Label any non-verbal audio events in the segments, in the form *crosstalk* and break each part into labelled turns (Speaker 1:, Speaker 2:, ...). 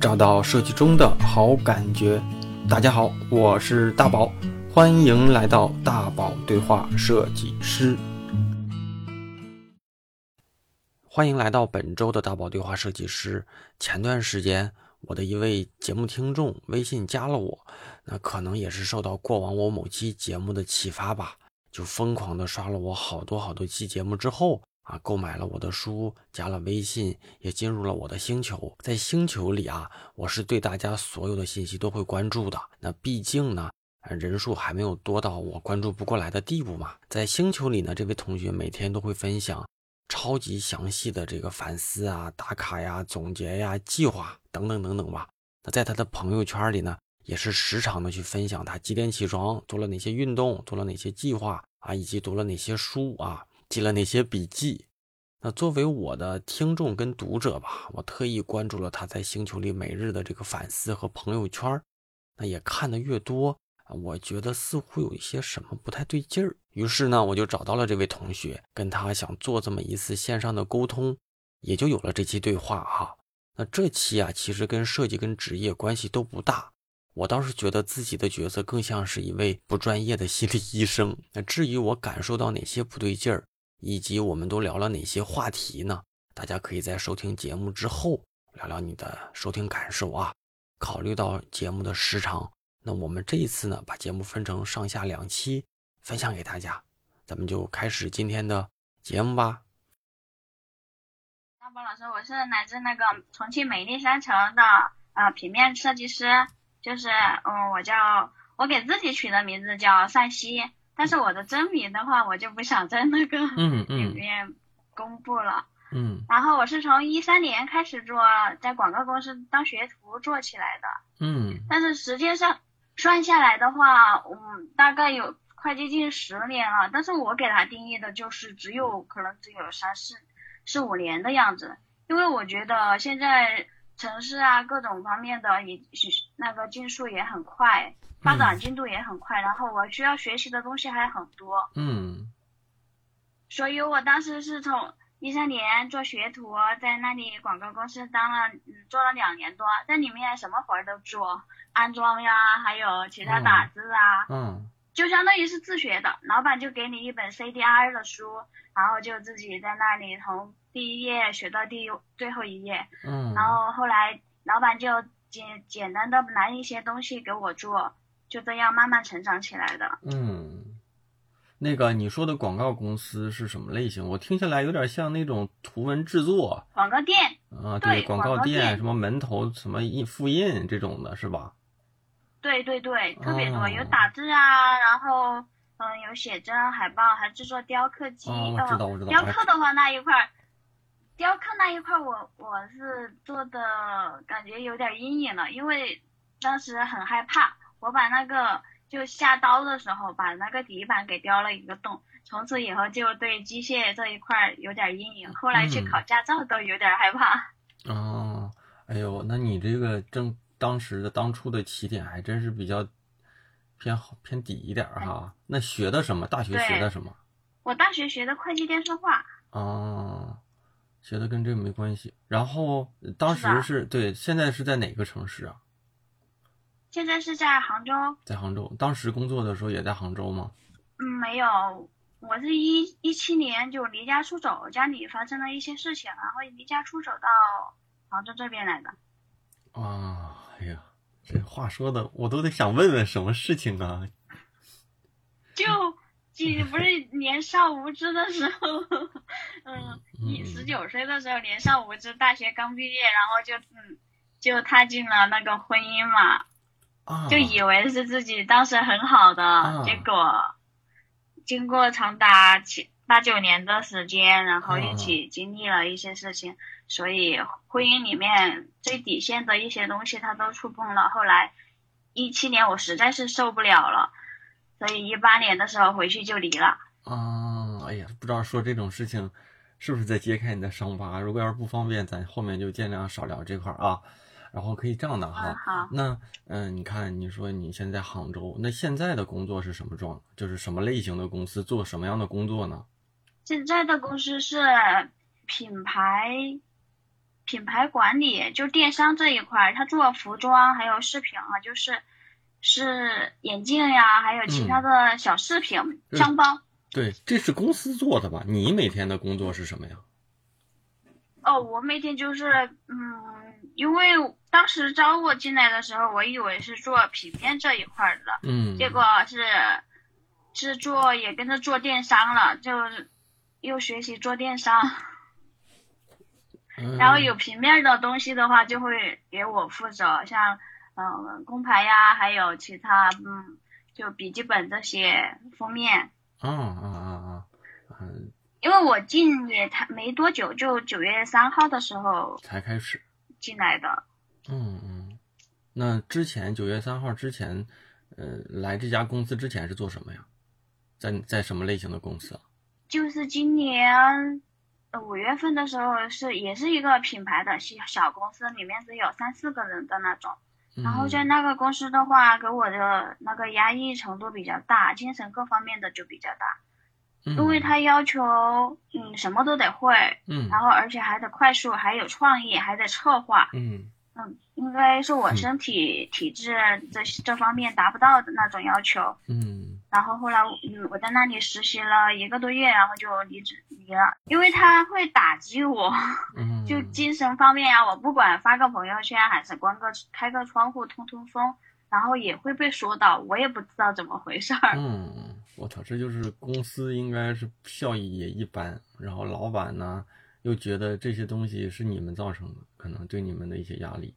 Speaker 1: 找到设计中的好感觉。大家好，我是大宝，欢迎来到大宝对话设计师。欢迎来到本周的大宝对话设计师。前段时间，我的一位节目听众微信加了我，那可能也是受到过往我某期节目的启发吧，就疯狂的刷了我好多好多期节目之后。啊，购买了我的书，加了微信，也进入了我的星球。在星球里啊，我是对大家所有的信息都会关注的。那毕竟呢，人数还没有多到我关注不过来的地步嘛。在星球里呢，这位同学每天都会分享超级详细的这个反思啊、打卡呀、总结呀、计划等等等等吧。那在他的朋友圈里呢，也是时常的去分享他几点起床，做了哪些运动，做了哪些计划啊，以及读了哪些书啊。记了那些笔记，那作为我的听众跟读者吧，我特意关注了他在星球里每日的这个反思和朋友圈那也看的越多，我觉得似乎有一些什么不太对劲儿。于是呢，我就找到了这位同学，跟他想做这么一次线上的沟通，也就有了这期对话哈。那这期啊，其实跟设计跟职业关系都不大。我倒是觉得自己的角色更像是一位不专业的心理医生。那至于我感受到哪些不对劲儿，以及我们都聊了哪些话题呢？大家可以在收听节目之后聊聊你的收听感受啊。考虑到节目的时长，那我们这一次呢，把节目分成上下两期分享给大家。咱们就开始今天的节目吧。
Speaker 2: 大波老师，我是来自那个重庆美丽山城的呃平面设计师，就是嗯，我叫我给自己取的名字叫善熙。但是我的真名的话，我就不想在那个 *laughs* 里面公布了。
Speaker 1: 嗯。
Speaker 2: 然后我是从一三年开始做，在广告公司当学徒做起来的。
Speaker 1: 嗯。
Speaker 2: 但是实际上算下来的话，嗯，大概有快接近十年了。但是我给他定义的就是只有可能只有三四四五年的样子，因为我觉得现在城市啊各种方面的也那个进速也很快。发展进度也很快，然后我需要学习的东西还很多。
Speaker 1: 嗯，
Speaker 2: 所以我当时是从一三年做学徒，在那里广告公司当了，嗯，做了两年多，在里面什么活儿都做，安装呀，还有其他打字
Speaker 1: 啊，嗯，
Speaker 2: 就相当于是自学的。老板就给你一本 CDR 的书，然后就自己在那里从第一页学到第最后一页。
Speaker 1: 嗯，
Speaker 2: 然后后来老板就简简单的拿一些东西给我做。就这样慢慢成长起来的。
Speaker 1: 嗯，那个你说的广告公司是什么类型？我听下来有点像那种图文制作。
Speaker 2: 广告店。
Speaker 1: 啊，
Speaker 2: 对，
Speaker 1: 广
Speaker 2: 告
Speaker 1: 店，什么门头，什么印复印这种的是吧？
Speaker 2: 对对对，特别多，有打字啊，然后嗯，有写真、海报，还制作雕刻机。
Speaker 1: 哦，我知道，我知道。
Speaker 2: 雕刻的话那一块儿，雕刻那一块儿，我我是做的感觉有点阴影了，因为当时很害怕。我把那个就下刀的时候，把那个底板给雕了一个洞，从此以后就对机械这一块有点阴影。后来去考驾照都有点害怕。
Speaker 1: 哦，哎呦，那你这个正当时的当初的起点还真是比较偏好偏底一点哈。那学的什么？大学学的什么？
Speaker 2: 我大学学的会计电算化。
Speaker 1: 哦，学的跟这个没关系。然后当时是对，现在是在哪个城市啊？
Speaker 2: 现在是在杭州，
Speaker 1: 在杭州。当时工作的时候也在杭州吗？
Speaker 2: 嗯，没有，我是一一七年就离家出走，家里发生了一些事情，然后离家出走到杭州这边来的。
Speaker 1: 啊，哎呀，这话说的我都得想问问什么事情啊？*laughs* *laughs*
Speaker 2: 就你不是年少无知的时候，嗯，你十九岁的时候年少无知，大学刚毕业，然后就嗯就踏进了那个婚姻嘛。就以为是自己当时很好的，结果经过长达七八九年的时间，然后一起经历了一些事情，所以婚姻里面最底线的一些东西他都触碰了。后来一七年我实在是受不了了，所以一八年的时候回去就离了。
Speaker 1: 啊，哎呀，不知道说这种事情是不是在揭开你的伤疤？如果要是不方便，咱后面就尽量少聊这块啊。然后可以这样的哈，那嗯，你看，你说你现在杭州，那现在的工作是什么状？就是什么类型的公司做什么样的工作呢？
Speaker 2: 现在的公司是品牌品牌管理，就电商这一块，他做服装还有饰品啊，就是是眼镜呀，还有其他的小饰品、箱包。
Speaker 1: 对，这是公司做的吧？你每天的工作是什么呀？
Speaker 2: 哦，我每天就是，嗯，因为当时招我进来的时候，我以为是做平面这一块的，
Speaker 1: 嗯，
Speaker 2: 结果是是做也跟着做电商了，就又学习做电商，然后有平面的东西的话，就会给我负责，像嗯工牌呀，还有其他嗯就笔记本这些封面。
Speaker 1: 啊啊啊啊，嗯。
Speaker 2: 因为我进也才没多久，就九月三号的时候
Speaker 1: 才开始
Speaker 2: 进来的。
Speaker 1: 嗯嗯，那之前九月三号之前，呃，来这家公司之前是做什么呀？在在什么类型的公司啊？
Speaker 2: 就是今年五月份的时候，是也是一个品牌的小小公司，里面只有三四个人的那种。然后在那个公司的话，给我的那个压抑程度比较大，精神各方面的就比较大。因为他要求，嗯，什么都得会，
Speaker 1: 嗯，
Speaker 2: 然后而且还得快速，还有创意，还得策划，
Speaker 1: 嗯，
Speaker 2: 嗯，应该是我身体体质这这方面达不到的那种要求，
Speaker 1: 嗯，
Speaker 2: 然后后来，嗯，我在那里实习了一个多月，然后就离职离了，因为他会打击我，
Speaker 1: 嗯，*laughs*
Speaker 2: 就精神方面呀，我不管发个朋友圈还是关个开个窗户通通风，然后也会被说到，我也不知道怎么回事儿，
Speaker 1: 嗯。我操，这就是公司应该是效益也一般，然后老板呢又觉得这些东西是你们造成的，可能对你们的一些压力，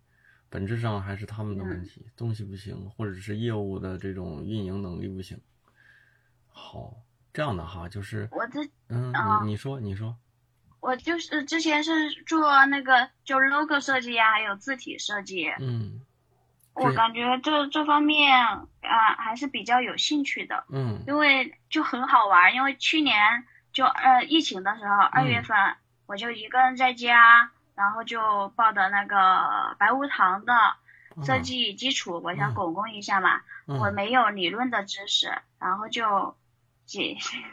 Speaker 1: 本质上还是他们的问题，东西不行，或者是业务的这种运营能力不行。好，这样的哈，就是
Speaker 2: 我这
Speaker 1: 嗯，你你说你说，
Speaker 2: 我就是之前是做那个就 logo 设计呀，还有字体设计，
Speaker 1: 嗯。
Speaker 2: 我感觉这这方面啊还是比较有兴趣的，
Speaker 1: 嗯，
Speaker 2: 因为就很好玩。因为去年就呃疫情的时候，二月份我就一个人在家，然后就报的那个白无堂的设计基础，我想巩固一下嘛。我没有理论的知识，然后就自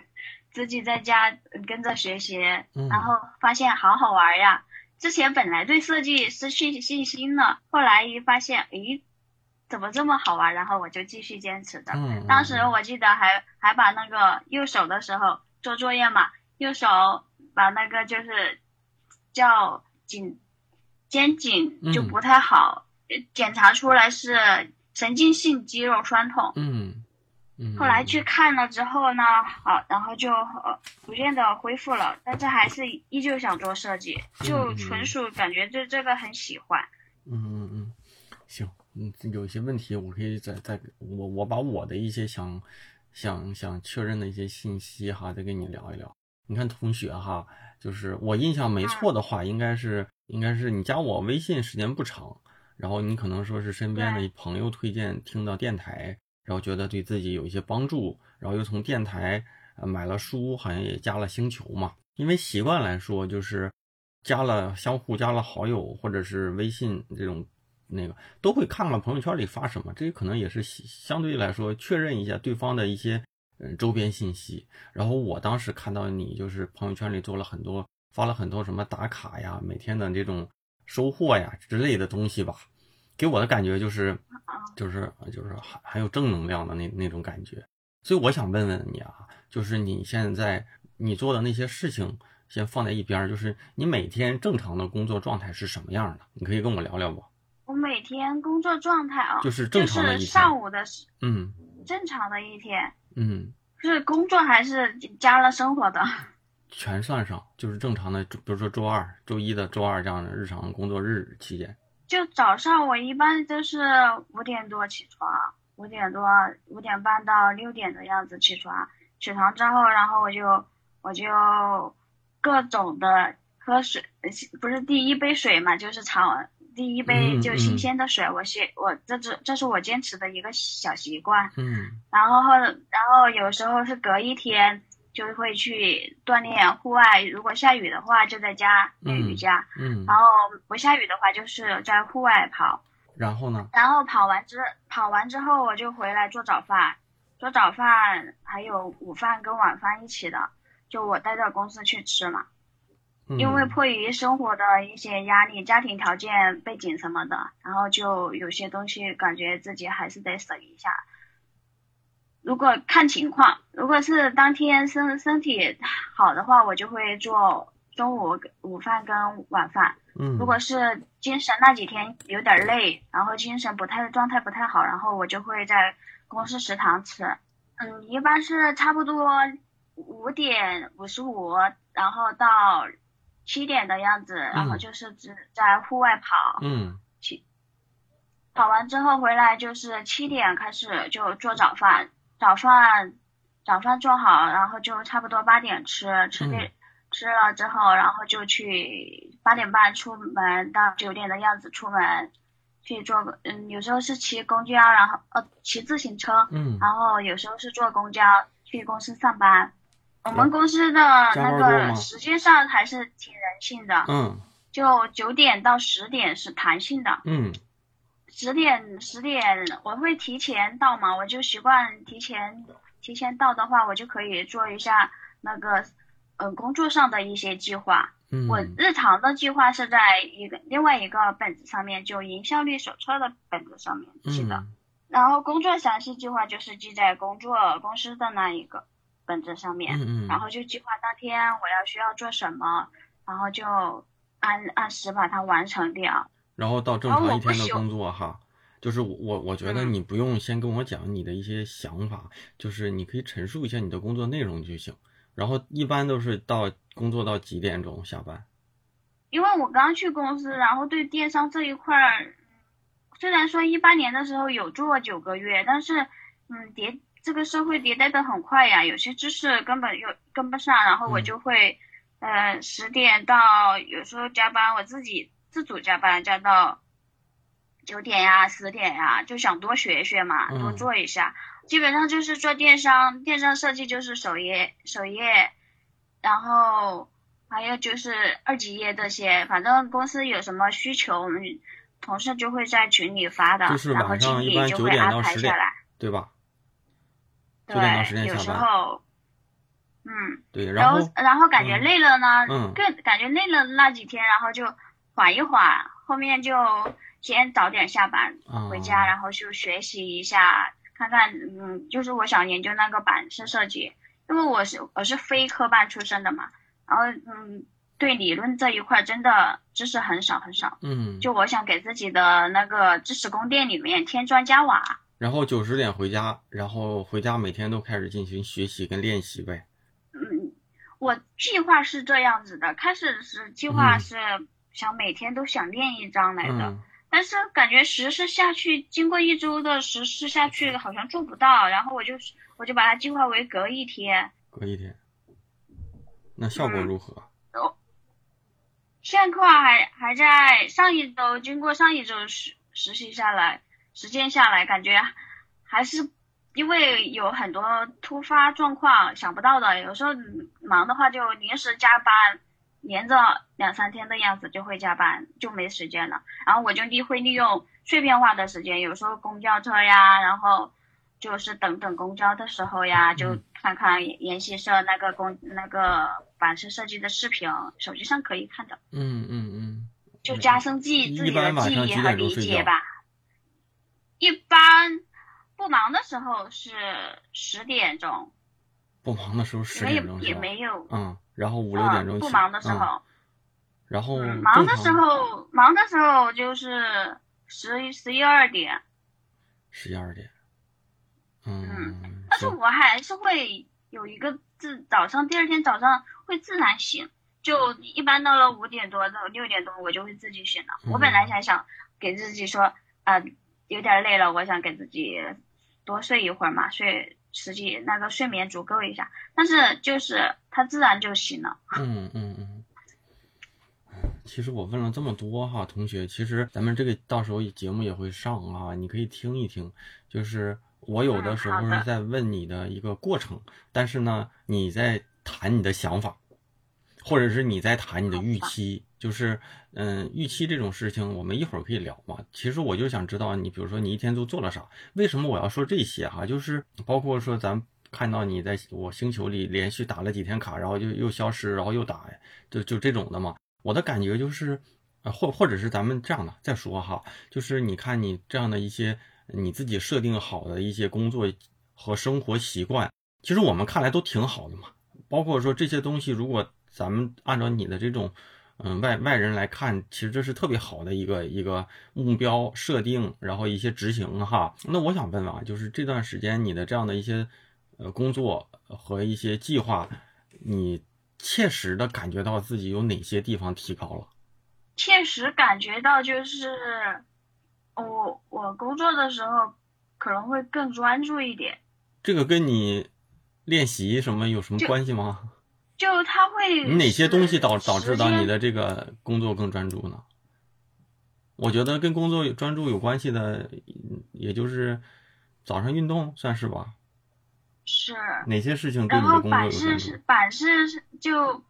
Speaker 2: *laughs* 自己在家跟着学习，然后发现好好玩呀。之前本来对设计失去信心了，后来一发现，诶。怎么这么好玩？然后我就继续坚持的。
Speaker 1: 嗯，
Speaker 2: 当时我记得还还把那个右手的时候做作业嘛，右手把那个就是叫颈肩颈就不太好，检查出来是神经性肌肉酸痛。
Speaker 1: 嗯嗯。
Speaker 2: 后来去看了之后呢，好，然后就逐渐的恢复了，但是还是依旧想做设计，就纯属感觉对这个很喜欢。
Speaker 1: 嗯嗯嗯，行。嗯，有一些问题我可以再再我我把我的一些想想想确认的一些信息哈，再跟你聊一聊。你看同学哈，就是我印象没错的话，应该是应该是你加我微信时间不长，然后你可能说是身边的朋友推荐听到电台，然后觉得对自己有一些帮助，然后又从电台买了书，好像也加了星球嘛。因为习惯来说，就是加了相互加了好友，或者是微信这种。那个都会看看朋友圈里发什么，这可能也是相对来说确认一下对方的一些嗯周边信息。然后我当时看到你就是朋友圈里做了很多，发了很多什么打卡呀、每天的这种收获呀之类的东西吧，给我的感觉就是就是就是很很有正能量的那那种感觉。所以我想问问你啊，就是你现在你做的那些事情先放在一边，就是你每天正常的工作状态是什么样的？你可以跟我聊聊不？
Speaker 2: 我每天工作状态啊，
Speaker 1: 就是正常的一天。
Speaker 2: 上午的，
Speaker 1: 嗯，
Speaker 2: 正常的一天，
Speaker 1: 嗯，
Speaker 2: 是工作还是加了生活的？*laughs*
Speaker 1: 全算上，就是正常的，比如说周二、周一的周二这样的日常工作日期间。
Speaker 2: 就早上我一般都是五点多起床，五点多五点半到六点的样子起床。起床之后，然后我就我就各种的喝水，不是第一杯水嘛，就是常。第一杯就新鲜的水，我先我这是这是我坚持的一个小习惯。
Speaker 1: 嗯，
Speaker 2: 然后后然后有时候是隔一天就会去锻炼户外，如果下雨的话就在家练瑜伽。
Speaker 1: 嗯，
Speaker 2: 然后不下雨的话就是在户外跑。
Speaker 1: 然后呢？
Speaker 2: 然后跑完之跑完之后我就回来做早饭，做早饭还有午饭跟晚饭一起的，就我带到公司去吃嘛。因为
Speaker 1: 嗯
Speaker 2: 迫于生活的一些压力、家庭条件背景什么的，然后就有些东西感觉自己还是得省一下。如果看情况，如果是当天身身体好的话，我就会做中午午饭跟晚饭。
Speaker 1: 嗯，
Speaker 2: 如果是精神那几天有点累，然后精神不太状态不太好，然后我就会在公司食堂吃。嗯，一般是差不多五点五十五，然后到七点的样子，然后就是只在户外跑，
Speaker 1: 嗯。
Speaker 2: 跑完之后回来就是七点开始就做早饭，早饭早饭做好，然后就差不多八点吃，吃
Speaker 1: 嗯、
Speaker 2: 吃了之后，然后就去八点半出门到九点的样子出门去做个，嗯，有时候是骑公交，然后呃骑自行车，
Speaker 1: 嗯。
Speaker 2: 然后有时候是坐公交去公司上班。我们公司的那个时间上还是挺人性的，
Speaker 1: 嗯
Speaker 2: 就九点到十点是弹性的。
Speaker 1: 嗯
Speaker 2: 十点十点我会提前到嘛，我就习惯提前提前到的话，我就可以做一下那个嗯工作上的一些计划。
Speaker 1: 嗯，
Speaker 2: 我日常的计划是在一个另外一个本子上面，就营销率手册的本子上面记的。
Speaker 1: 嗯
Speaker 2: 然后工作详细计划就是记在工作公司的那一个本子上面，
Speaker 1: 嗯嗯，
Speaker 2: 然后就计划当天我要需要做什么，然后就按按时把它完成掉。
Speaker 1: 然后到正常一天的工作哈，就是我我我觉得
Speaker 2: 嗯
Speaker 1: 你不用先跟我讲你的一些想法，就是你可以陈述一下你的工作内容就行。然后一般都是到工作到几点钟下班？
Speaker 2: 因为我刚去公司，然后对电商这一块儿，虽然说一八年的时候有做九个月，但是嗯迭这个社会迭代的很快呀，有些知识根本又跟不上，然后我
Speaker 1: 嗯
Speaker 2: 就会、呃十点到有时候加班，我自己自主加班加到九点呀十点呀，就想多学学嘛，多
Speaker 1: 嗯
Speaker 2: 做一下。基本上就是做电商，电商设计就是首页首页，然后还有就是二级页这些，反正公司有什么需求，我们同事就会在群里发的，然后经
Speaker 1: 一般9点
Speaker 2: 理就会安
Speaker 1: 到10点
Speaker 2: 排下来。
Speaker 1: 对吧？9点到10
Speaker 2: 对，有
Speaker 1: 点下班
Speaker 2: 时候，嗯，
Speaker 1: 对，
Speaker 2: 然
Speaker 1: 然后
Speaker 2: 然后感觉
Speaker 1: 嗯
Speaker 2: 累了呢，
Speaker 1: 嗯
Speaker 2: 更感觉累了那几天，然后就缓一缓，后面就先早点下班回家，
Speaker 1: 啊
Speaker 2: 然后就学习一下，看看，嗯，就是我想研究那个版式设计，因为我是我是非科班出身的嘛，然后嗯，对理论这一块真的知识很少很少，
Speaker 1: 嗯，
Speaker 2: 就我想给自己的那个知识宫殿里面添砖加瓦。
Speaker 1: 然后九十点回家，然后回家每天都开始进行学习跟练习呗。
Speaker 2: 嗯，我计划是这样子的，开始是计划
Speaker 1: 嗯
Speaker 2: 是想每天都想练一张来的，
Speaker 1: 嗯
Speaker 2: 但是感觉实施下去，经过一周的实施下去，好像做不到，然后我就我就把它计划为隔一天。
Speaker 1: 隔一天，那效果
Speaker 2: 嗯
Speaker 1: 如何？
Speaker 2: 现况还还在上一周，经过上一周实实习下来，实践下来，感觉还是因为有很多突发状况想不到的，有时候忙的话就临时加班，连着两三天的样子就会加班，就没时间了。然后我就利会利用碎片化的时间，有时候公交车呀，然后就是等等公交的时候呀，就
Speaker 1: 嗯
Speaker 2: 看看研习社那个公那个版式设计的视频，手机上可以看的。
Speaker 1: 嗯嗯嗯，
Speaker 2: 就加深记
Speaker 1: 一
Speaker 2: 自己的记忆和理解吧。一般不忙的时候是十点钟，
Speaker 1: 不忙的时候十点钟是吧？
Speaker 2: 没有。
Speaker 1: 嗯，然后五六点钟。
Speaker 2: 嗯不忙的时
Speaker 1: 嗯
Speaker 2: 候，
Speaker 1: 然后
Speaker 2: 嗯，忙的时候，忙的时候就是十一十一二点，
Speaker 1: 十一二点。嗯，
Speaker 2: 但是我还是会有一个自早上第二天早上会自然醒，就一般到了五点多到六点多我就会自己醒了。我本来
Speaker 1: 嗯
Speaker 2: 还想给自己说，啊、有点累了，我想给自己多睡一会儿嘛，睡实际那个睡眠足够一下，但是就是他自然就醒了。
Speaker 1: 嗯嗯嗯。其实我问了这么多哈，同学，其实咱们这个到时候节目也会上啊，你可以听一听。就是我有的时候是在问你的一个过程，但是呢，你在谈你的想法，或者是你在谈你的预期。就是嗯，预期这种事情，我们一会儿可以聊嘛。其实我就想知道你，比如说你一天都做了啥？为什么我要说这些哈？就是包括说咱看到你在我星球里连续打了几天卡，然后就又消失，然后又打，就就这种的嘛。我的感觉就是，呃，或或者是咱们这样的再说哈，就是你看你这样的一些你自己设定好的一些工作和生活习惯，其实我们看来都挺好的嘛。包括说这些东西，如果咱们按照你的这种。嗯，外外人来看，其实这是特别好的一个一个目标设定，然后一些执行哈。那我想问问啊，就是这段时间你的这样的一些呃工作和一些计划，你切实的感觉到自己有哪些地方提高了？
Speaker 2: 切实感觉到就是我我工作的时候可能会更专注一点。
Speaker 1: 这个跟你练习什么有什么关系吗？
Speaker 2: 就他会，
Speaker 1: 你哪些东西导导致到你的这个工作更专注呢？我觉得跟工作专注有关系的，也就是早上运动算是吧。
Speaker 2: 是。
Speaker 1: 哪些事情对你的工作有
Speaker 2: 专注？版式是就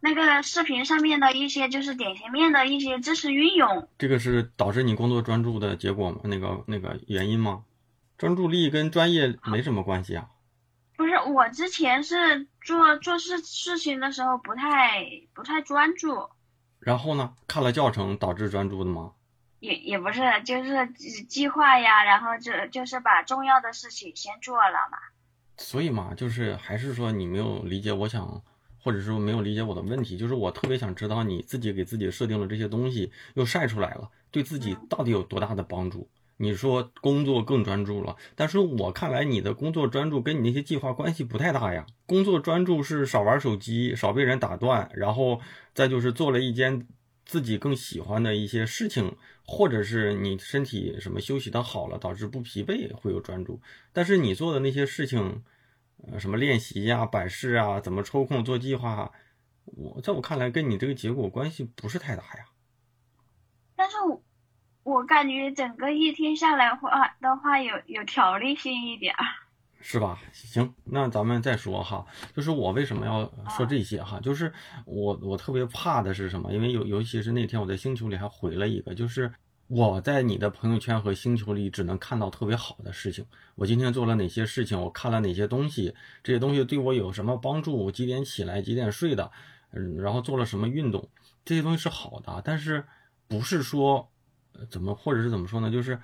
Speaker 2: 那个视频上面的一些就是点线面的一些知识运用。
Speaker 1: 这个是导致你工作专注的结果吗？那个那个原因吗？专注力跟专业没什么关系啊。
Speaker 2: 不是，我之前是做做事事情的时候不太不太专注。
Speaker 1: 然后呢？看了教程导致专注的吗？
Speaker 2: 也也不是，就是计划呀，然后就就是把重要的事情先做了嘛。
Speaker 1: 所以嘛，就是还是说你没有理解我想，或者说没有理解我的问题，就是我特别想知道你自己给自己设定了这些东西又晒出来了，对自己到底有多大的帮助？你说工作更专注了，但是我看来你的工作专注跟你那些计划关系不太大呀。工作专注是少玩手机，少被人打断，然后再就是做了一件自己更喜欢的一些事情，或者是你身体什么休息的好了，导致不疲惫会有专注。但是你做的那些事情，呃，什么练习呀、摆式啊、怎么抽空做计划，我在我看来跟你这个结果关系不是太大呀。
Speaker 2: 但是。我感觉整个一天下来话的话，有有条理性一点儿，
Speaker 1: 是吧？行，那咱们再说哈，就是我为什么要说这些哈？就是我我特别怕的是什么？因为尤尤其是那天我在星球里还回了一个，就是我在你的朋友圈和星球里只能看到特别好的事情。我今天做了哪些事情？我看了哪些东西？这些东西对我有什么帮助？我几点起来？几点睡的？嗯，然后做了什么运动？这些东西是好的，但是不是说。怎么，或者是怎么说呢？就是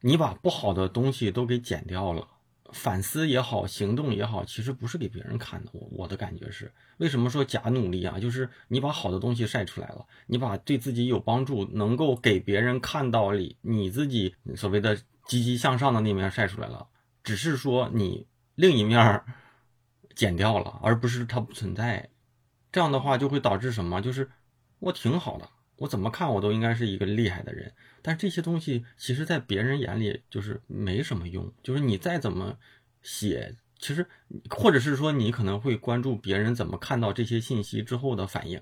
Speaker 1: 你把不好的东西都给剪掉了，反思也好，行动也好，其实不是给别人看的。我我的感觉是，为什么说假努力啊？就是你把好的东西晒出来了，你把对自己有帮助、能够给别人看到里你自己所谓的积极向上的那面晒出来了，只是说你另一面剪掉了，而不是它不存在。这样的话就会导致什么？就是我挺好的。我怎么看我都应该是一个厉害的人，但这些东西其实，在别人眼里就是没什么用。就是你再怎么写，其实或者是说你可能会关注别人怎么看到这些信息之后的反应。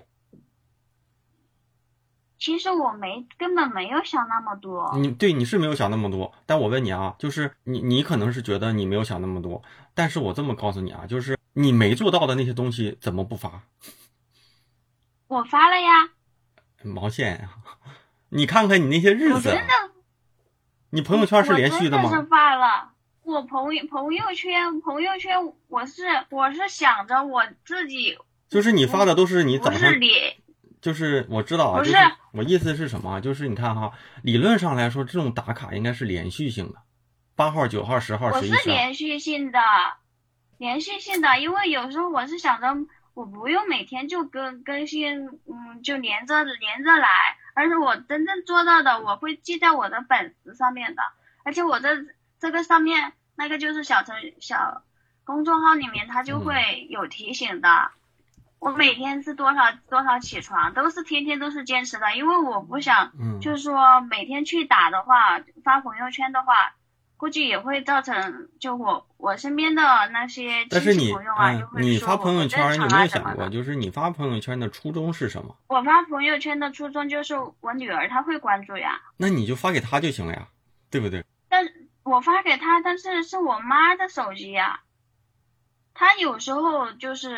Speaker 2: 其实我没根本没有想那么多。
Speaker 1: 你对你是没有想那么多，但我问你啊，就是你你可能是觉得你没有想那么多，但是我这么告诉你啊，就是你没做到的那些东西怎么不发？
Speaker 2: 我发了呀。
Speaker 1: 毛线呀！你看看你那些日子，你朋友圈是连续的吗？
Speaker 2: 是发了，我朋友朋友圈朋友圈，我是我是想着我自己，
Speaker 1: 就是你发的都是你早上，
Speaker 2: 你，
Speaker 1: 就是我知道啊，
Speaker 2: 不
Speaker 1: 是我意思是什么？就是你看哈，理论上来说，这种打卡应该是连续性的，八号、九号、十号、十一、
Speaker 2: 我是连续性的，连续性的，因为有时候我是想着。我不用每天就更更新，嗯，就连着连着来，而是我真正做到的，我会记在我的本子上面的，而且我这这个上面那个就是小程小公众号里面，它就会有提醒的。我每天是多少多少起床，都是天天都是坚持的，因为我不想，就是说每天去打的话，发朋友圈的话。估计也会造成，就我我身边的那些
Speaker 1: 亲戚朋友啊，你发朋友圈，你有没有想过，就是你发朋友圈的初衷是什么？
Speaker 2: 我发朋友圈的初衷就是我女儿她会关注呀。
Speaker 1: 那你就发给她就行了呀，对不对？
Speaker 2: 但我发给她，但是是我妈的手机呀。她有时候就是，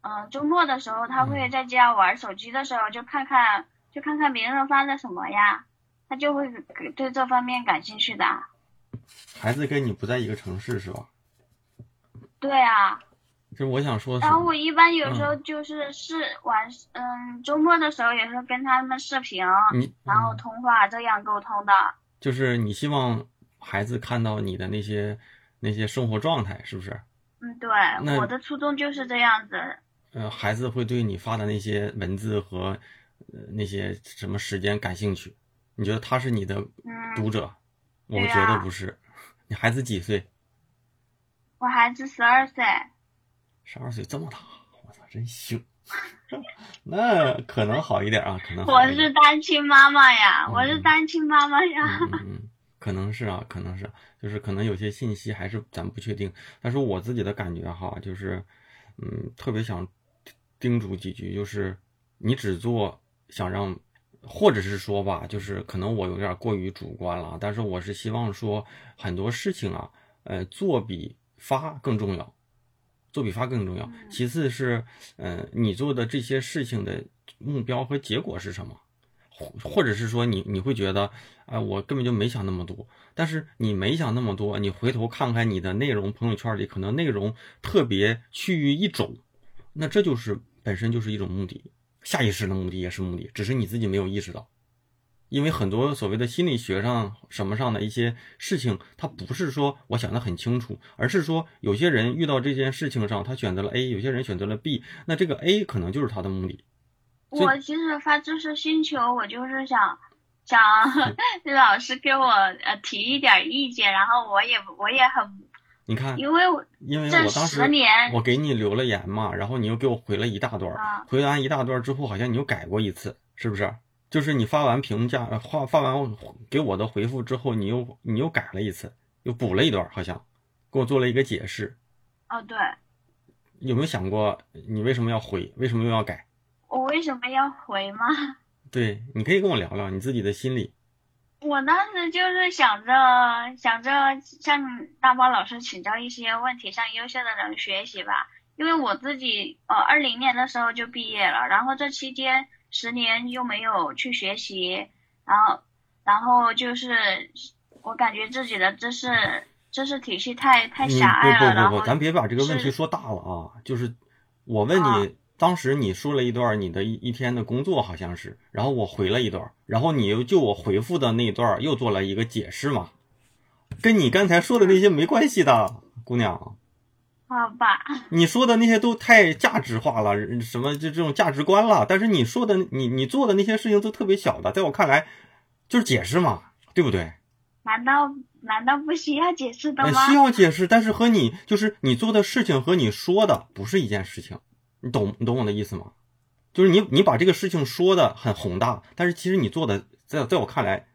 Speaker 2: 嗯，周末的时候，她会在家玩手机的时候，就看看，就看看别人发的什么呀，她就会对这方面感兴趣的。
Speaker 1: 孩子跟你不在一个城市是吧？
Speaker 2: 对啊。
Speaker 1: 就我想说，
Speaker 2: 然后我一般有时候就是是晚嗯周末的时候也是跟他们视频，然后通话这样沟通的。
Speaker 1: 就是你希望孩子看到你的那些那些生活状态，是不是？
Speaker 2: 嗯，对，我的初衷就是这样子。
Speaker 1: 呃，孩子会对你发的那些文字和呃那些什么时间感兴趣？你觉得他是你的读者？我觉得不是。你孩子几岁？
Speaker 2: 我孩子十二岁。
Speaker 1: 十二岁这么大，我操，真行！*laughs* 那可能好一点啊，可能。
Speaker 2: 我是单亲妈妈呀，我是单亲妈妈呀。
Speaker 1: 嗯 *laughs* 嗯，可能是啊，可能是，就是可能有些信息还是咱不确定。但是我自己的感觉哈，就是，嗯，特别想叮嘱几句，就是你只做想让，或者是说吧，就是可能我有点过于主观了，但是我是希望说很多事情啊，呃，做比发更重要。做比发更重要。其次是，嗯，你做的这些事情的目标和结果是什么？或或者是说，你你会觉得，啊，我根本就没想那么多。但是你没想那么多，你回头看看你的内容，朋友圈里可能内容特别趋于一种，那这就是本身就是一种目的，下意识的目的也是目的，只是你自己没有意识到。因为很多所谓的心理学上什么上的一些事情，它不是说我想的很清楚，而是说有些人遇到这件事情上，他选择了 A，有些人选择了 B，那这个 A 可能就是他的目的。
Speaker 2: 我其实发知识星球，我就是想想 *laughs* 老师给我呃提一点意见，然后我也我也很，
Speaker 1: 你看，
Speaker 2: 因为我
Speaker 1: 因为我当时我给你留了言嘛，然后你又给我回了一大段，回完一大段之后，好像你又改过一次，是不是？就是你发完评价，发发完给我的回复之后，你又你又改了一次，又补了一段，好像给我做了一个解释。
Speaker 2: 哦，对。
Speaker 1: 有没有想过你为什么要回？为什么又要改？
Speaker 2: 我为什么要回吗？*laughs*
Speaker 1: 对，你可以跟我聊聊你自己的心理。
Speaker 2: 我当时就是想着想着向大包老师请教一些问题，向优秀的人学习吧。因为我自己呃二零年的时候就毕业了，然后这期间。十年又没有去学习，然后，然后就是我感觉自己的知识知识体系太太狭隘
Speaker 1: 了。不不不不，咱别把这个问题说大了啊！就是我问你，当时你说了一段你的一一天的工作，好像是，然后我回了一段，然后你又就我回复的那段又做了一个解释嘛，跟你刚才说的那些没关系的，姑娘。
Speaker 2: 好吧，
Speaker 1: 你说的那些都太价值化了，什么就这种价值观了。但是你说的你你做的那些事情都特别小的，在我看来就是解释嘛，对不对？
Speaker 2: 难道难道不需要解释的吗？
Speaker 1: 需要解释，但是和你就是你做的事情和你说的不是一件事情，你懂你懂我的意思吗？就是你你把这个事情说的很宏大，但是其实你做的在在我看来，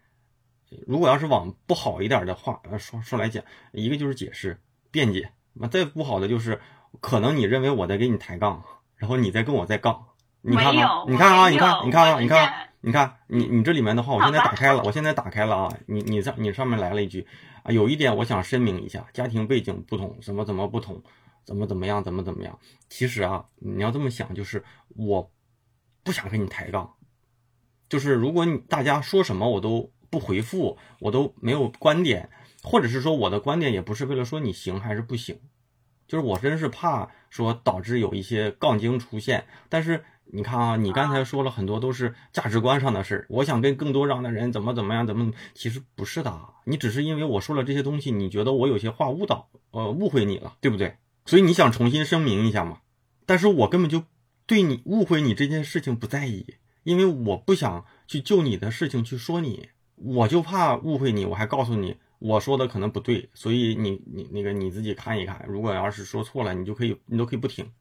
Speaker 1: 如果要是往不好一点的话说说来讲，一个就是解释辩解。那再不好的就是，可能你认为我在给你抬杠，然后你在跟我在杠。你看啊，你看啊，你看，你看啊，你看，你看，你你这里面的话，我现在打开了，我现在打开了啊。你你上你上面来了一句啊，有一点我想声明一下，家庭背景不同，什么怎么不同，怎么怎么样，怎么怎么样。其实啊，你要这么想，就是我不想跟你抬杠，就是如果你大家说什么我都不回复，我都没有观点。或者是说我的观点也不是为了说你行还是不行，就是我真是怕说导致有一些杠精出现。但是你看啊，你刚才说了很多都是价值观上的事儿，我想跟更多让的人怎么怎么样怎么，其实不是的。你只是因为我说了这些东西，你觉得我有些话误导呃误会你了，对不对？所以你想重新声明一下嘛？但是我根本就对你误会你这件事情不在意，因为我不想去就你的事情去说你，我就怕误会你，我还告诉你。我说的可能不对，所以你你那个你自己看一看，如果要是说错了，你就可以你都可以不听。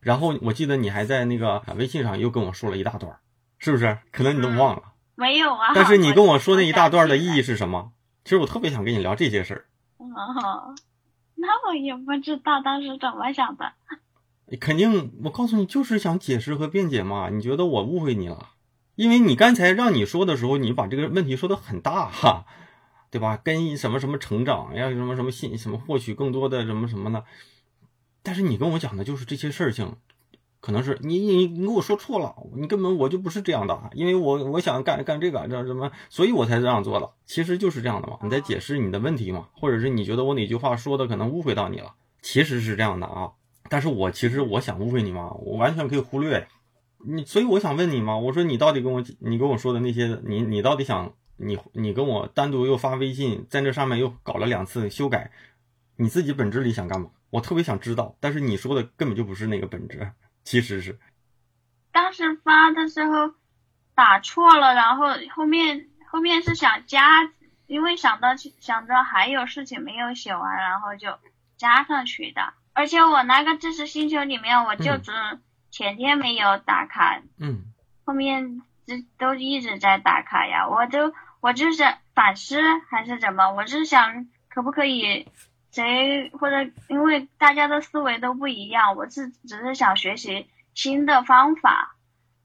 Speaker 1: 然后我记得你还在那个微信上又跟我说了一大段，是不是？可能你都忘了。
Speaker 2: 没有啊。
Speaker 1: 但是你跟我说那一大段的意义是什么？其实我特别想跟你聊这些事儿。
Speaker 2: 哦，*laughs* 那我也不知道当时怎么想的。
Speaker 1: 肯定，我告诉你，就是想解释和辩解嘛。你觉得我误会你了？因为你刚才让你说的时候，你把这个问题说的很大哈。对吧？跟什么什么成长呀，什么什么信什么获取更多的什么什么的？但是你跟我讲的就是这些事情，可能是你你你给我说错了，你根本我就不是这样的，因为我我想干干这个这什么，所以我才这样做的。其实就是这样的嘛，你在解释你的问题嘛，或者是你觉得我哪句话说的可能误会到你了，其实是这样的啊。但是我其实我想误会你吗？我完全可以忽略呀。你所以我想问你嘛，我说你到底跟我你跟我说的那些，你你到底想你你跟我单独又发微信，在这上面又搞了两次修改，你自己本质里想干嘛？我特别想知道。但是你说的根本就不是那个本质，其实是。
Speaker 2: 当时发的时候打错了，然后后面后面是想加，因为想到想着还有事情没有写完，然后就加上去的。而且我那个知识星球里面，我就只。前天没有打卡，
Speaker 1: 嗯，
Speaker 2: 后面就都一直在打卡呀。我都我就是反思还是怎么，我是想可不可以谁或者因为大家的思维都不一样，我是只是想学习新的方法，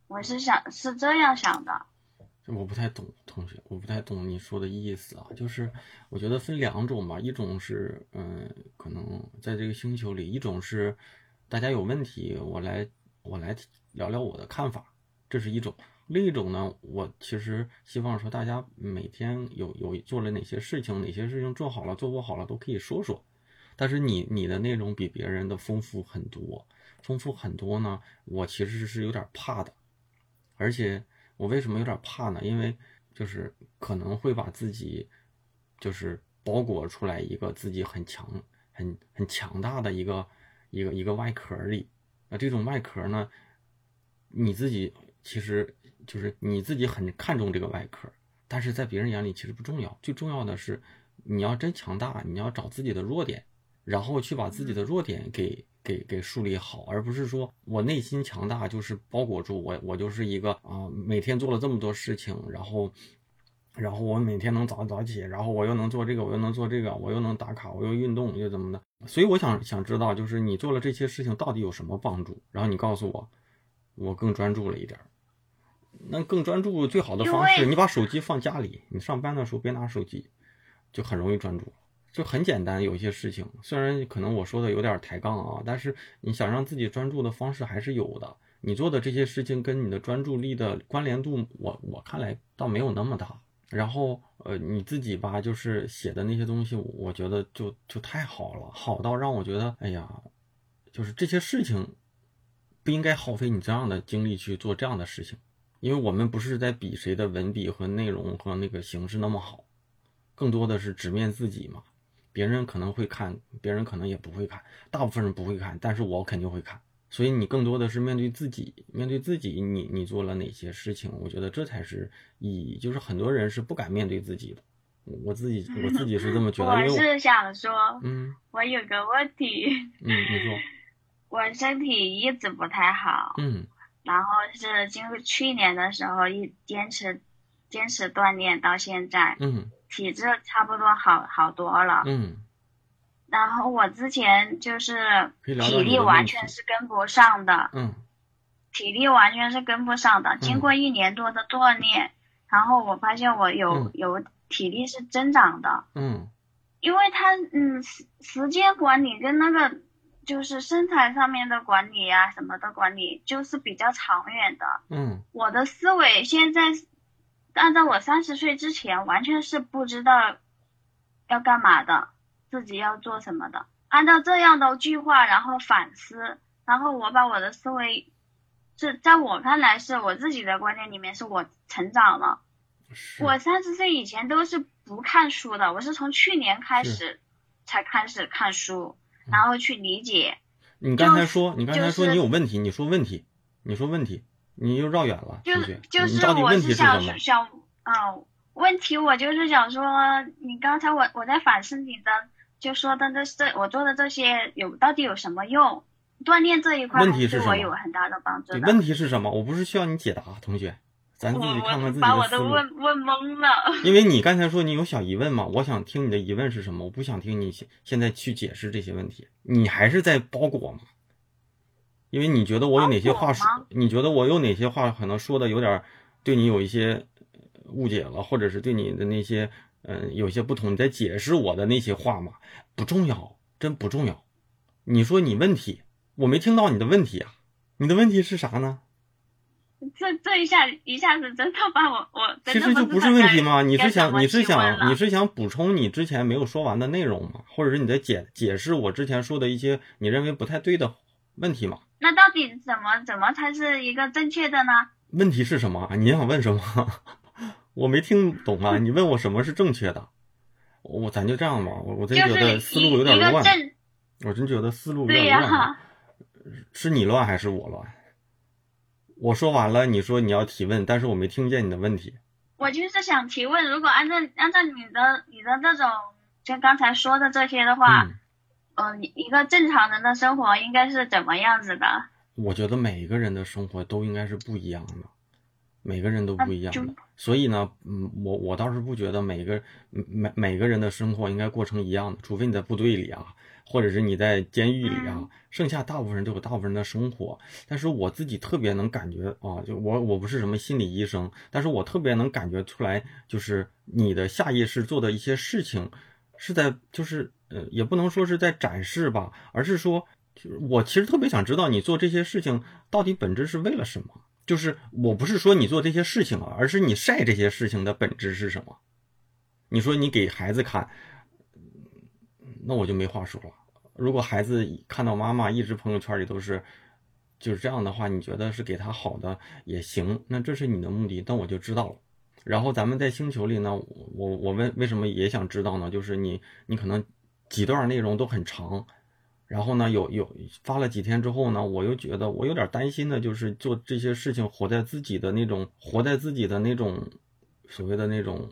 Speaker 2: 我是想是这样想的。
Speaker 1: 我不太懂同学，我不太懂你说的意思啊。就是我觉得分两种吧，一种是嗯，可能在这个星球里，一种是大家有问题，我来。我来聊聊我的看法，这是一种；另一种呢，我其实希望说大家每天有有做了哪些事情，哪些事情做好了、做不好了都可以说说。但是你你的内容比别人的丰富很多，丰富很多呢，我其实是有点怕的。而且我为什么有点怕呢？因为就是可能会把自己就是包裹出来一个自己很强、很很强大的一个一个一个外壳里。那这种外壳呢？你自己其实就是你自己很看重这个外壳，但是在别人眼里其实不重要。最重要的是，你要真强大，你要找自己的弱点，然后去把自己的弱点给给给树立好，而不是说我内心强大就是包裹住我，我就是一个啊，每天做了这么多事情，然后。然后我每天能早早起，然后我又能做这个，我又能做这个，我又能打卡，我又运动，又怎么的？所以我想想知道，就是你做了这些事情到底有什么帮助？然后你告诉我，我更专注了一点。那更专注最好的方式，你把手机放家里，你上班的时候别拿手机，就很容易专注。就很简单，有些事情虽然可能我说的有点抬杠啊，但是你想让自己专注的方式还是有的。你做的这些事情跟你的专注力的关联度，我我看来倒没有那么大。然后，呃，你自己吧，就是写的那些东西，我觉得就就太好了，好到让我觉得，哎呀，就是这些事情不应该耗费你这样的精力去做这样的事情，因为我们不是在比谁的文笔和内容和那个形式那么好，更多的是直面自己嘛。别人可能会看，别人可能也不会看，大部分人不会看，但是我肯定会看。所以你更多的是面对自己，面对自己，你你做了哪些事情？我觉得这才是意义。就是很多人是不敢面对自己的，我自己我自己是这么觉得。*laughs*
Speaker 2: 我是想说，
Speaker 1: 嗯，
Speaker 2: 我有个问题，
Speaker 1: 嗯，你说，*laughs*
Speaker 2: 我身体一直不太好，
Speaker 1: 嗯，
Speaker 2: 然后是经过去年的时候一坚持坚持锻炼到现在，
Speaker 1: 嗯，
Speaker 2: 体质差不多好好多了，
Speaker 1: 嗯。
Speaker 2: 然后我之前就是体力完全是跟不上的，
Speaker 1: 嗯，
Speaker 2: 体力完全是跟不上的。经过一年多的锻炼，然后我发现我有有体力是增长的，
Speaker 1: 嗯，
Speaker 2: 因为他嗯时时间管理跟那个就是生产上面的管理呀什么的管理就是比较长远的，
Speaker 1: 嗯，
Speaker 2: 我的思维现在按照我三十岁之前完全是不知道要干嘛的。自己要做什么的，按照这样的计划，然后反思，然后我把我的思维，是在我看来是我自己的观念里面是我成长了。我三十岁以前都是不看书的，我是从去年开始才开始看书，然后去理解。
Speaker 1: 你刚才说，你刚才说你有问题，你说问题，你说问题，你又绕远了，
Speaker 2: 同
Speaker 1: 学。
Speaker 2: 就是我是想想，啊，问题我就是想说，你刚才我我在反思你的。就说的这这我做的这些有到底有什么用？锻炼这一块对我有很大的帮助。
Speaker 1: 问题是什么？我不是需要你解答，同学，咱自己看看自己的
Speaker 2: 把我都问问懵了。*laughs*
Speaker 1: 因为你刚才说你有小疑问嘛，我想听你的疑问是什么？我不想听你现现在去解释这些问题，你还是在包裹吗？因为你觉得我有哪些话说？你觉得我有哪些话可能说的有点对你有一些误解了，或者是对你的那些。嗯，有些不同，你在解释我的那些话嘛？不重要，真不重要。你说你问题，我没听到你的问题啊。你的问题是啥呢？
Speaker 2: 这这一下一下子真的把我我
Speaker 1: 其实就不是问题吗？你是想你是想你是想补充你之前没有说完的内容吗？或者是你在解解释我之前说的一些你认为不太对的问题吗？
Speaker 2: 那到底怎么怎么才是一个正确的呢？
Speaker 1: 问题是什么？你想问什么？*laughs* 我没听懂啊！你问我什么是正确的？我咱就这样吧，我我真觉得思路有点乱。我真觉得思路有点乱。是你乱还是我乱？我说完了，你说你要提问，但是我没听见你的问题。
Speaker 2: 我就是想提问，如果按照按照你的你的那种，就刚才说的这些的话，嗯，一个正常人的生活应该是怎么样子的？
Speaker 1: 我觉得每一个人的生活都应该是不一样的，每个人都不一样的。所以呢，嗯，我我倒是不觉得每个每每个人的生活应该过成一样的，除非你在部队里啊。或者是你在监狱里啊，剩下大部分人都有大部分人的生活。但是我自己特别能感觉啊，就我我不是什么心理医生，但是我特别能感觉出来，就是你的下意识做的一些事情，是在就是呃，也不能说是在展示吧，而是说，就是我其实特别想知道你做这些事情到底本质是为了什么。就是我不是说你做这些事情啊，而是你晒这些事情的本质是什么？你说你给孩子看，那我就没话说了。如果孩子看到妈妈一直朋友圈里都是就是这样的话，你觉得是给他好的也行，那这是你的目的，那我就知道了。然后咱们在星球里呢，我我为为什么也想知道呢？就是你你可能几段内容都很长，然后呢有有发了几天之后呢，我又觉得我有点担心的，就是做这些事情活在自己的那种活在自己的那种所谓的那种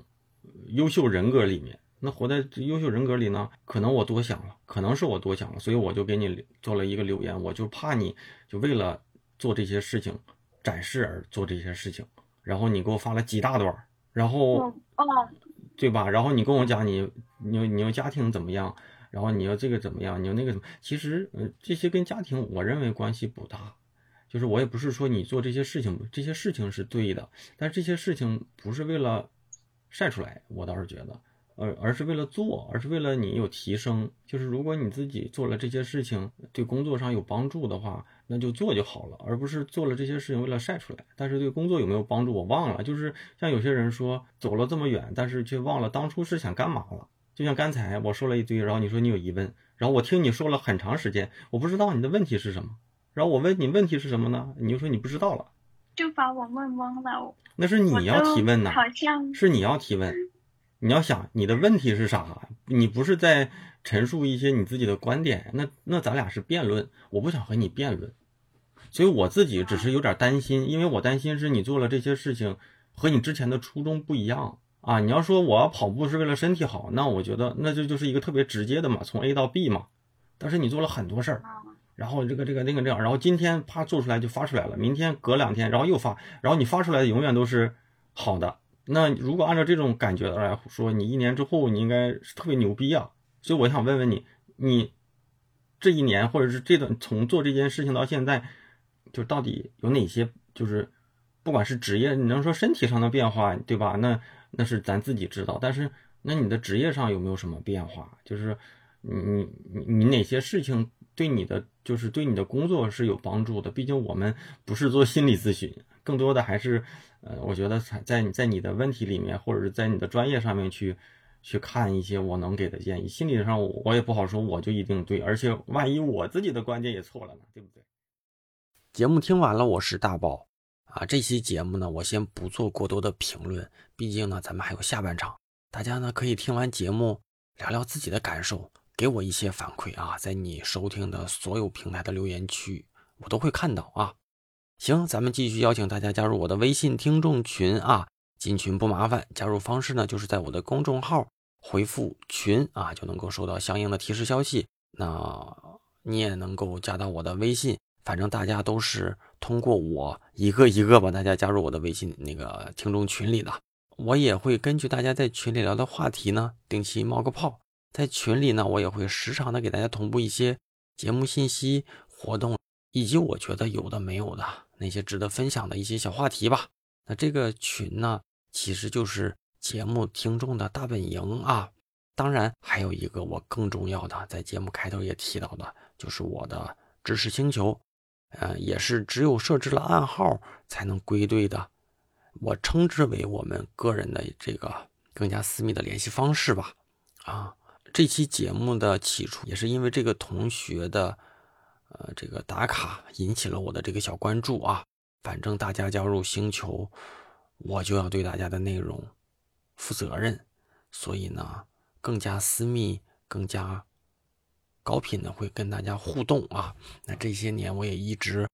Speaker 1: 优秀人格里面。那活在优秀人格里呢？可能我多想了，可能是我多想了，所以我就给你做了一个留言。我就怕你就为了做这些事情展示而做这些事情，然后你给我发了几大段，然后对吧？然后你跟我讲你你你要家庭怎么样，然后你要这个怎么样，你要那个什么？其实呃这些跟家庭我认为关系不大，就是我也不是说你做这些事情这些事情是对的，但这些事情不是为了晒出来，我倒是觉得。而而是为了做，而是为了你有提升。就是如果你自己做了这些事情，对工作上有帮助的话，那就做就好了，而不是做了这些事情为了晒出来。但是对工作有没有帮助，我忘了。就是像有些人说走了这么远，但是却忘了当初是想干嘛了。就像刚才我说了一堆，然后你说你有疑问，然后我听你说了很长时间，我不知道你的问题是什么。然后我问你问题是什么呢？你就说你不知道了，
Speaker 2: 就把我问懵了。
Speaker 1: 那是你要提问呐，
Speaker 2: 好像
Speaker 1: 是你要提问。你要想你的问题是啥？你不是在陈述一些你自己的观点，那那咱俩是辩论，我不想和你辩论，所以我自己只是有点担心，因为我担心是你做了这些事情和你之前的初衷不一样啊。你要说我要跑步是为了身体好，那我觉得那这就是一个特别直接的嘛，从 A 到 B 嘛。但是你做了很多事儿，然后这个这个那个这样，然后今天啪做出来就发出来了，明天隔两天然后又发，然后你发出来的永远都是好的。那如果按照这种感觉来说，你一年之后你应该是特别牛逼啊！所以我想问问你，你这一年或者是这段从做这件事情到现在，就到底有哪些就是不管是职业，你能说身体上的变化，对吧？那那是咱自己知道。但是那你的职业上有没有什么变化？就是你你你哪些事情对你的就是对你的工作是有帮助的？毕竟我们不是做心理咨询，更多的还是。呃，我觉得在在你在你的问题里面，或者是在你的专业上面去去看一些我能给的建议。心理上我也不好说，我就一定对，而且万一我自己的观点也错了呢，对不对？
Speaker 3: 节目听完了，我是大宝啊。这期节目呢，我先不做过多的评论，毕竟呢，咱们还有下半场。大家呢可以听完节目聊聊自己的感受，给我一些反馈啊，在你收听的所有平台的留言区，我都会看到啊。行，咱们继续邀请大家加入我的微信听众群啊！进群不麻烦，加入方式呢就是在我的公众号回复“群”啊，就能够收到相应的提示消息。那你也能够加到我的微信，反正大家都是通过我一个一个把大家加入我的微信那个听众群里的。我也会根据大家在群里聊的话题呢，定期冒个泡。在群里呢，我也会时常的给大家同步一些节目信息、活动，以及我觉得有的没有的。那些值得分享的一些小话题吧。那这个群呢，其实就是节目听众的大本营啊。当然，还有一个我更重要的，在节目开头也提到的，就是我的知识星球。
Speaker 1: 呃，也是只有设置了暗号才能归队的。我称之为我们个人的这个更加私密的联系方式吧。啊，这期节目的起初也是因为这个同学的呃这个打卡引起了我的这个小关注啊。反正大家加入星球，我就要对大家的内容负责任，所以呢，更加私密、更加高频的会跟大家互动啊。那这些年我也一直。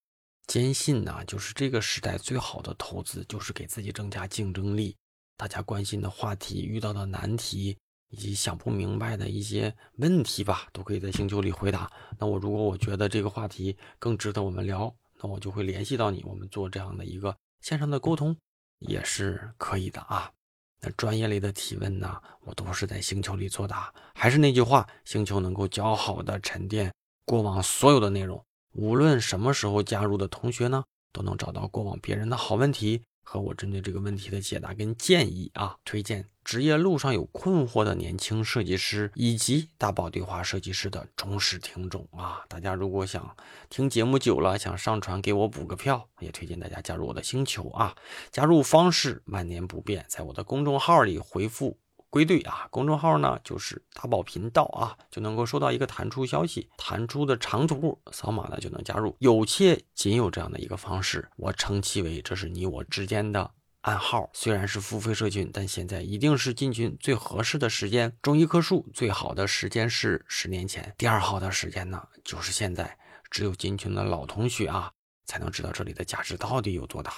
Speaker 1: 坚信呢，就是这个时代最好的投资，就是给自己增加竞争力。大家关心的话题、遇到的难题以及想不明白的一些问题吧，都可以在星球里回答。那我如果我觉得这个话题更值得我们聊，那我就会联系到你，我们做这样的一个线上的沟通，也是可以的啊。专业类的提问呢，我都是在星球里作答。还是那句话，星球能够较好的沉淀过往所有的内容。无论什么时候加入的同学呢，都能找到过往别人的好问题和我针对这个问题的解答跟建议啊。推荐职业路上有困惑的年轻设计师以及大宝对话设计师的忠实听众啊。大家如果想听节目久了，想上传给我补个票，也推荐大家加入我的星球啊。加入方式万年不变，在我的公众号里回复。归队啊！公众号呢就是大宝频道啊，就能够收到一个弹出消息，弹出的长图，扫码呢就能加入。有且仅有这样的一个方式，我称其为这是你我之间的暗号。虽然是付费社群，但现在一定是进群最合适的时间。种一棵树最好的时间是十年前，第二好的时间呢就是现在。只有进群的老同学啊，才能知道这里的价值到底有多大。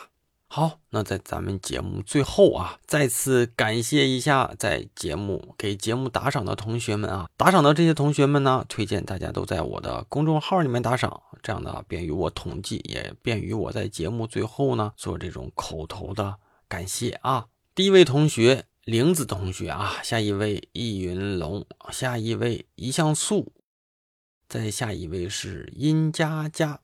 Speaker 1: 好，那在咱们节目最后啊，再次感谢一下在节目给节目打赏的同学们啊，打赏的这些同学们呢，推荐大家都在我的公众号里面打赏，这样呢便于我统计，也便于我在节目最后呢做这种口头的感谢啊。第一位同学玲子同学啊，下一位易云龙，下一位一像素，再下一位是殷佳佳，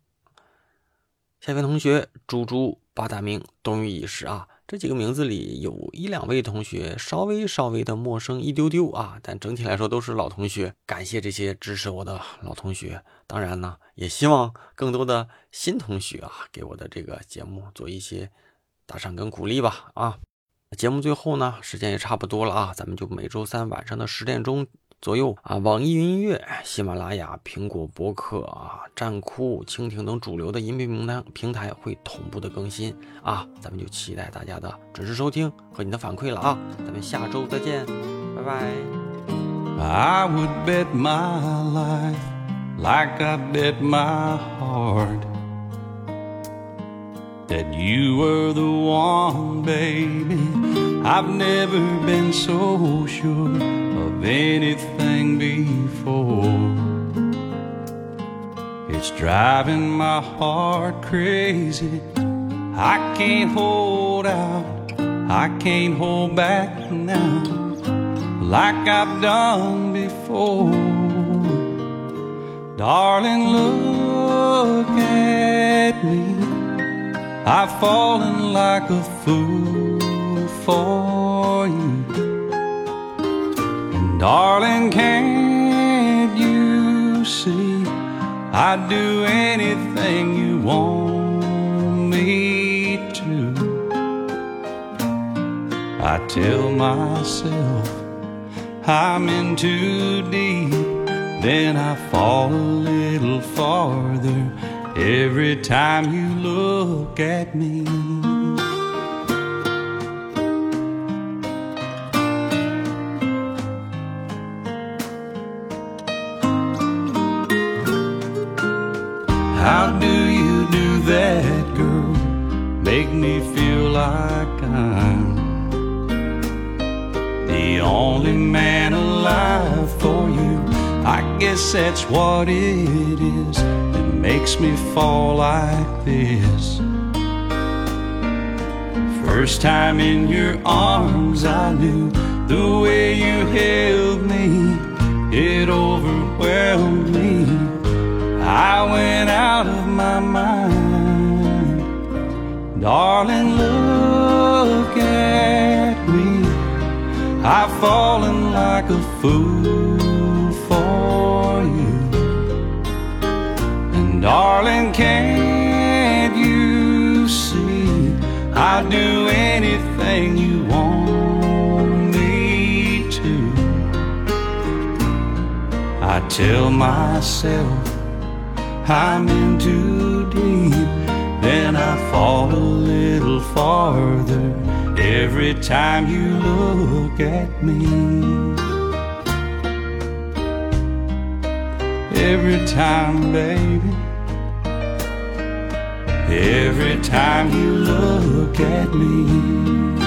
Speaker 1: 下一位同学猪猪。八大名冬雨已逝啊，这几个名字里有一两位同学稍微稍微的陌生一丢丢啊，但整体来说都是老同学。感谢这些支持我的老同学，当然呢，也希望更多的新同学啊，给我的这个节目做一些打赏跟鼓励吧啊。节目最后呢，时间也差不多了啊，咱们就每周三晚上的十点钟。左右啊，网易云音乐、喜马拉雅、苹果播客啊、站酷、蜻蜓等主流的音频平台平台会同步的更新啊，咱们就期待大家的准时收听和你的反馈了啊，咱们下周再见，拜拜。I would bet my life like I bet my heart that you were the one, baby. I've never been so sure. of anything before. It's driving my heart crazy. I can't hold out, I can't hold back now, like I've done before. Darling, look at me. I've fallen like a fool for you. And Darling, can't you see I'd do anything you want me to? I tell myself I'm in too deep, then I fall a little farther every time you look at me. Only man alive for you. I guess that's what it is that makes me fall like this. First time in your arms, I knew the way you held me, it overwhelmed me. I went out of my mind. Darling, falling like a fool for you. And darling, can't
Speaker 4: you see I'd do anything you want me to? I tell myself I'm in too deep, then I fall a little farther every time you look at me. Every time, baby. Every time you look at me.